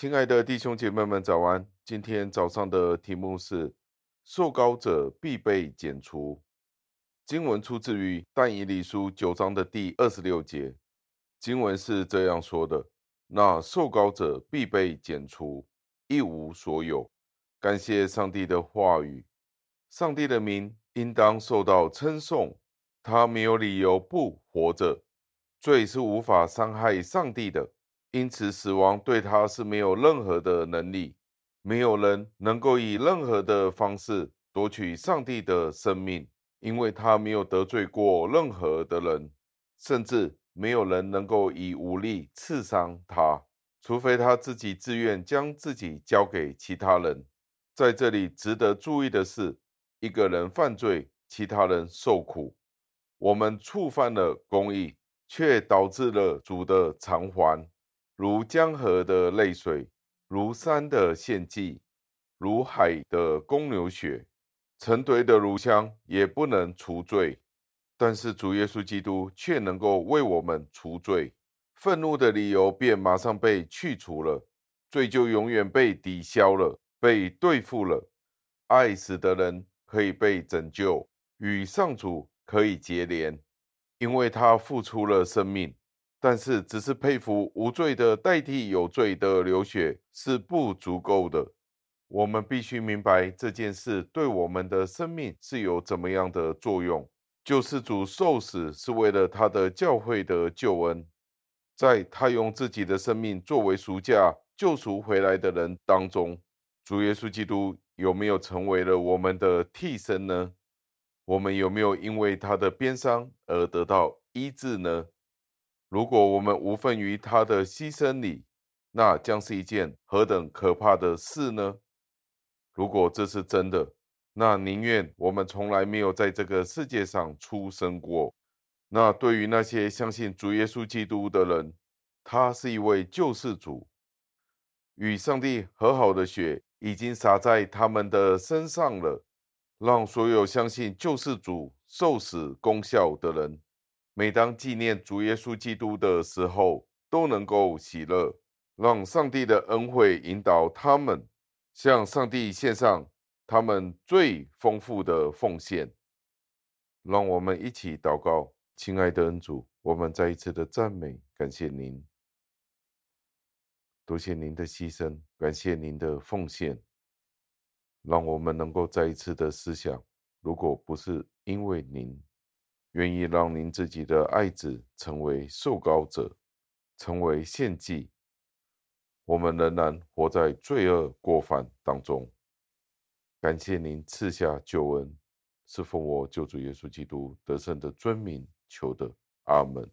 亲爱的弟兄姐妹们，早安！今天早上的题目是“受膏者必被剪除”。经文出自于但以理书九章的第二十六节。经文是这样说的：“那受膏者必被剪除，一无所有。”感谢上帝的话语，上帝的名应当受到称颂。他没有理由不活着，罪是无法伤害上帝的。因此，死亡对他是没有任何的能力，没有人能够以任何的方式夺取上帝的生命，因为他没有得罪过任何的人，甚至没有人能够以武力刺伤他，除非他自己自愿将自己交给其他人。在这里值得注意的是，一个人犯罪，其他人受苦，我们触犯了公义，却导致了主的偿还。如江河的泪水，如山的献祭，如海的公牛血，成堆的乳香也不能除罪。但是主耶稣基督却能够为我们除罪，愤怒的理由便马上被去除了，罪就永远被抵消了，被对付了。爱死的人可以被拯救，与上主可以结连，因为他付出了生命。但是，只是佩服无罪的代替有罪的流血是不足够的。我们必须明白这件事对我们的生命是有怎么样的作用。救世主受死是为了他的教会的救恩，在他用自己的生命作为赎价救赎回来的人当中，主耶稣基督有没有成为了我们的替身呢？我们有没有因为他的鞭伤而得到医治呢？如果我们无份于他的牺牲里，那将是一件何等可怕的事呢？如果这是真的，那宁愿我们从来没有在这个世界上出生过。那对于那些相信主耶稣基督的人，他是一位救世主，与上帝和好的血已经洒在他们的身上了，让所有相信救世主受死功效的人。每当纪念主耶稣基督的时候，都能够喜乐，让上帝的恩惠引导他们向上帝献上他们最丰富的奉献。让我们一起祷告，亲爱的恩主，我们再一次的赞美，感谢您，多谢您的牺牲，感谢您的奉献，让我们能够再一次的思想，如果不是因为您。愿意让您自己的爱子成为受膏者，成为献祭，我们仍然活在罪恶过犯当中。感谢您赐下救恩，是奉我救主耶稣基督得胜的尊名求的，阿门。